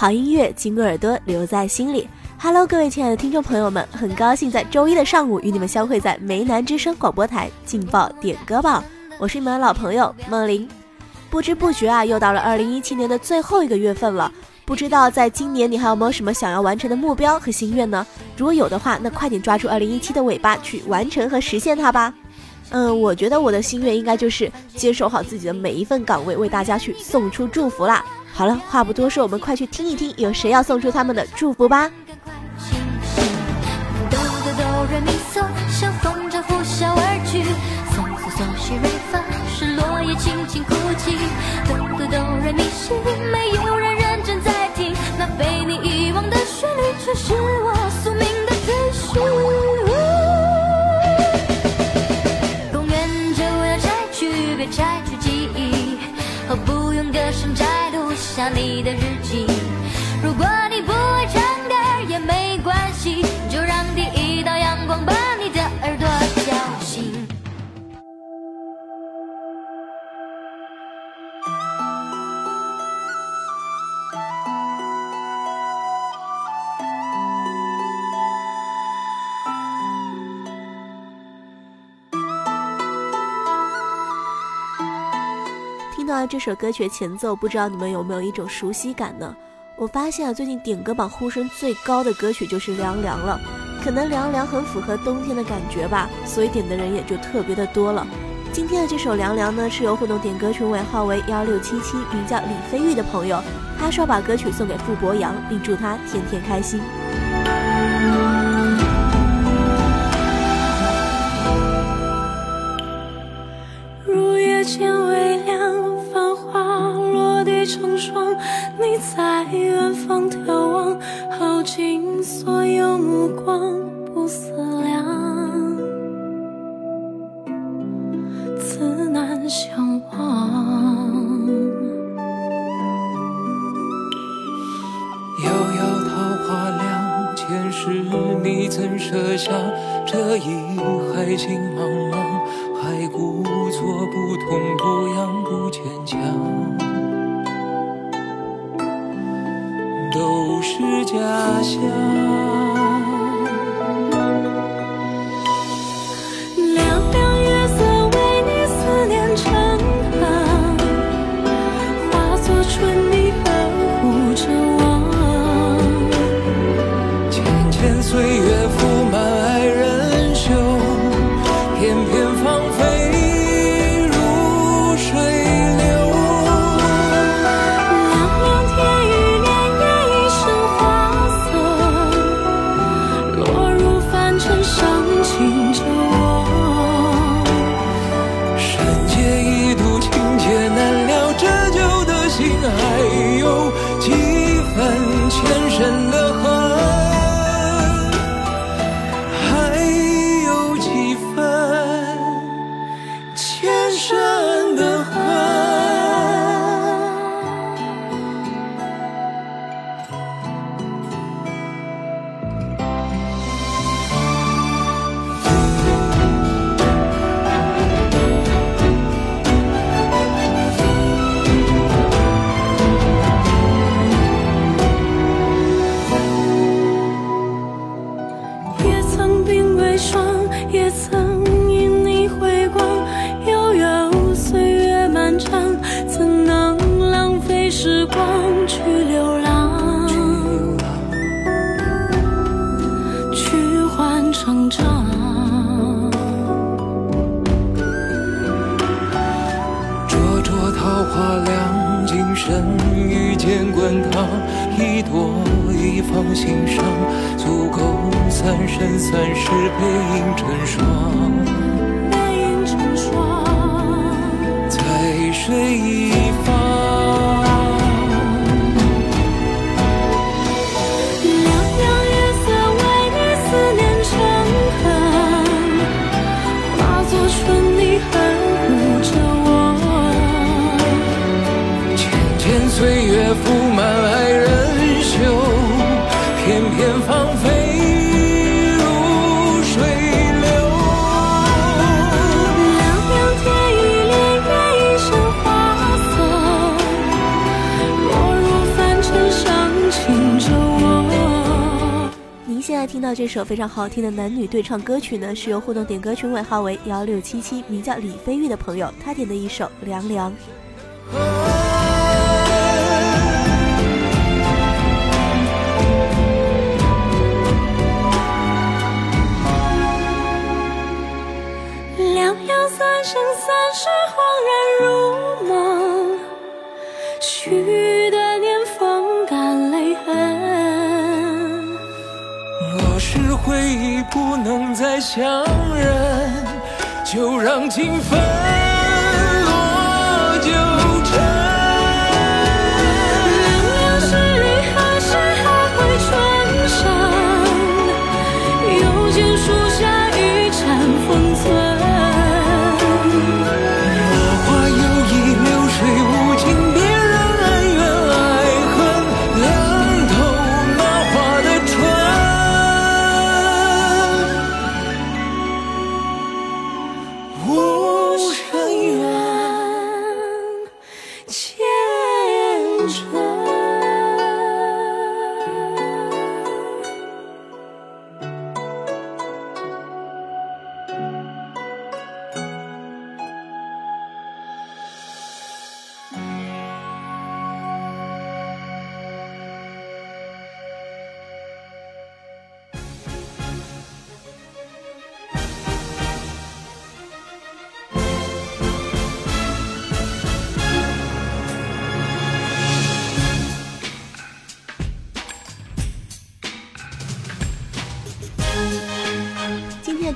好音乐经过耳朵留在心里。Hello，各位亲爱的听众朋友们，很高兴在周一的上午与你们相会在梅南之声广播台劲爆点歌榜。我是你们的老朋友梦玲。不知不觉啊，又到了二零一七年的最后一个月份了。不知道在今年你还有没有什么想要完成的目标和心愿呢？如果有的话，那快点抓住二零一七的尾巴去完成和实现它吧。嗯，我觉得我的心愿应该就是接受好自己的每一份岗位，为大家去送出祝福啦。好了，话不多说，我们快去听一听，有谁要送出他们的祝福吧。哆哆哆来咪嗦，像风筝呼啸而去。嗦嗦嗦西瑞发，是落叶轻轻哭泣。哆哆哆来咪西，没有人认真在听，那被你遗忘的旋律，却是我下你的日记？如果你这首歌曲的前奏，不知道你们有没有一种熟悉感呢？我发现啊，最近点歌榜呼声最高的歌曲就是《凉凉》了。可能《凉凉》很符合冬天的感觉吧，所以点的人也就特别的多了。今天的这首《凉凉》呢，是由互动点歌群尾号为幺六七七，名叫李飞玉的朋友，他说把歌曲送给傅博阳，并祝他天天开心。你在远方眺管她一朵一放心上，足够三生三世背影成双。背影成双，在水一方。凉凉月色为你思念成河，化作春。这首非常好听的男女对唱歌曲呢，是由互动点歌群尾号为幺六七七，名叫李飞玉的朋友他点的一首《凉凉》。凉凉三生三世，恍然如不能再相认，就让情分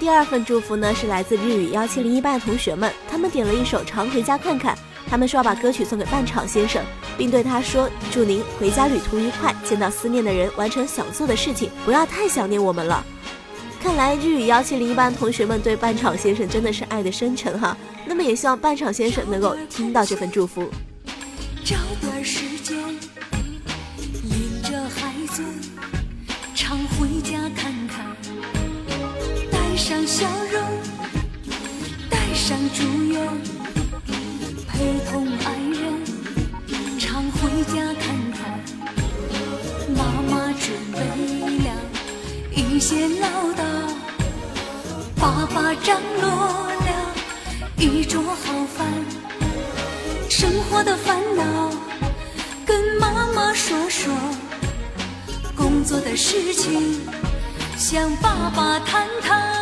第二份祝福呢，是来自日语幺七零一班的同学们，他们点了一首《常回家看看》，他们说要把歌曲送给半场先生，并对他说：“祝您回家旅途愉快，见到思念的人，完成想做的事情，不要太想念我们了。”看来日语幺七零一班同学们对半场先生真的是爱的深沉哈。那么也希望半场先生能够听到这份祝福。找点时间，领着孩子常回家看看，笑容，带上祝愿，陪同爱人常回家看看。妈妈准备了一些唠叨，爸爸张罗了一桌好饭。生活的烦恼，跟妈妈说说；工作的事情，向爸爸谈谈。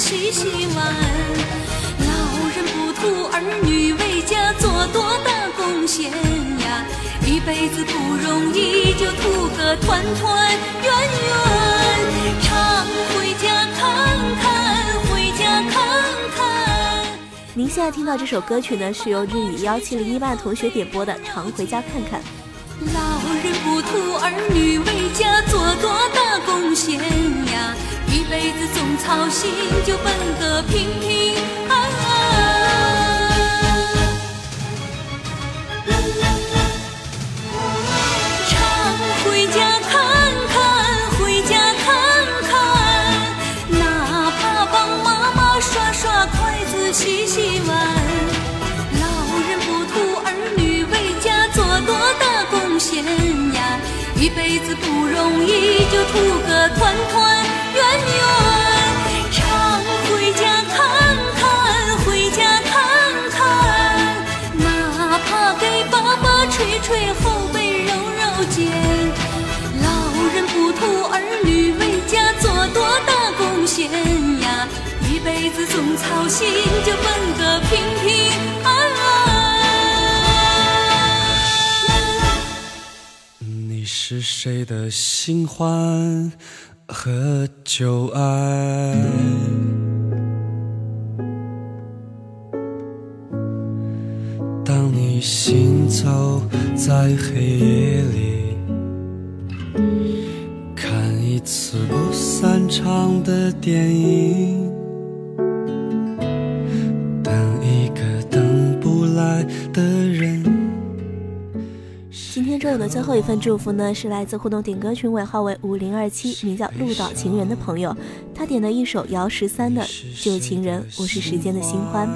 洗洗碗。老人不图儿女为家做多大贡献呀，一辈子不容易，就图个团团圆圆。常回家看看，回家看看。您现在听到这首歌曲呢，是由日语幺七零一班同学点播的《常回家看看》。老人不图儿女为家做多大贡献一辈子总操心，就奔个平平安安。常回家看看，回家看看，哪怕帮妈妈刷刷筷子、洗洗碗。老人不图儿女为家做多大贡献呀，一辈子不容易，就图个团团圆圆。常回家看看，回家看看，哪怕给爸爸捶捶后背、揉揉肩。老人不图儿女为家做多大贡献呀，一辈子总操心，就奔个平平安安。你是谁的新欢和旧爱？当你行走在黑夜里，看一次不散场的电影，今天中午的最后一份祝福呢，是来自互动点歌群尾号为五零二七，名叫鹿岛情人的朋友，他点的一首姚十三的《旧情人》，我是时间的新欢。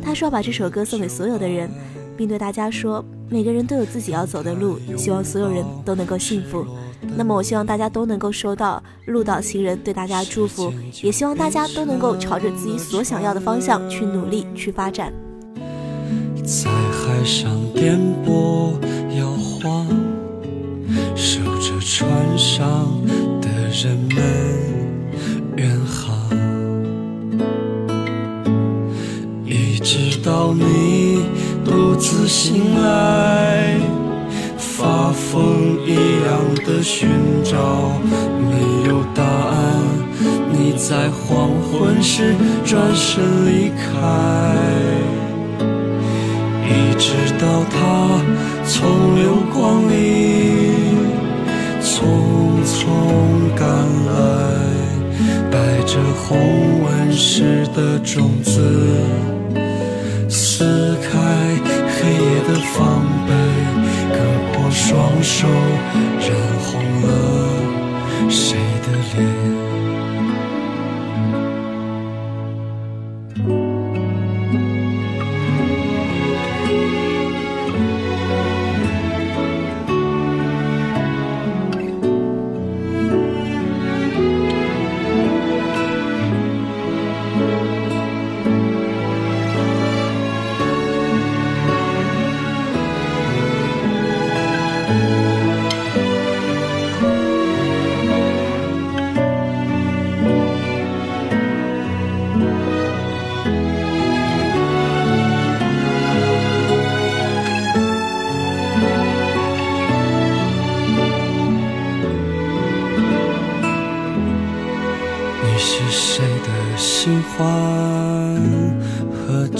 他说要把这首歌送给所有的人，并对大家说，每个人都有自己要走的路，希望所有人都能够幸福。那么我希望大家都能够收到鹿岛情人对大家的祝福，也希望大家都能够朝着自己所想要的方向去努力去发展。在海上颠簸摇晃，守着船上的人们远航，一直到你独自醒来，发疯一样的寻找，没有答案。你在黄昏时转身离开。一直到他从流光里匆匆赶来，带着红纹石的种子，撕开黑夜的防备，割破双手，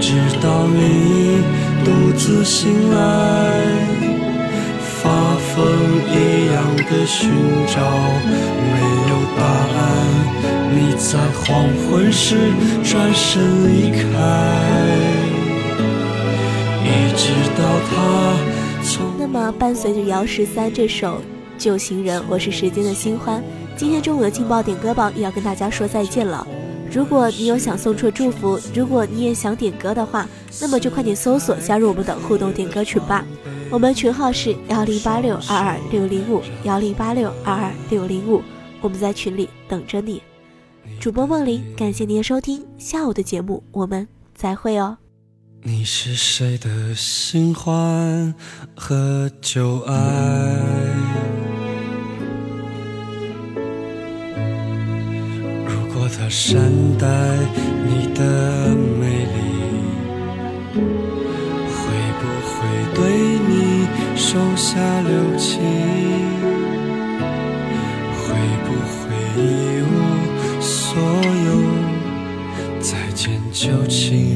直到你独自醒来，发疯一样的寻找，没有答案。你在黄昏时转身离开，一直到他从。那么，伴随着姚十三这首《旧情人》，我是时间的新欢。今天中午的劲爆点歌榜也要跟大家说再见了。如果你有想送出的祝福，如果你也想点歌的话，那么就快点搜索加入我们的互动点歌群吧。我们群号是幺零八六二二六零五幺零八六二二六零五，我们在群里等着你。主播梦玲，感谢您的收听，下午的节目我们再会哦。你是谁的新欢和旧爱？他善待你的美丽，会不会对你手下留情？会不会一无所有，再见旧情？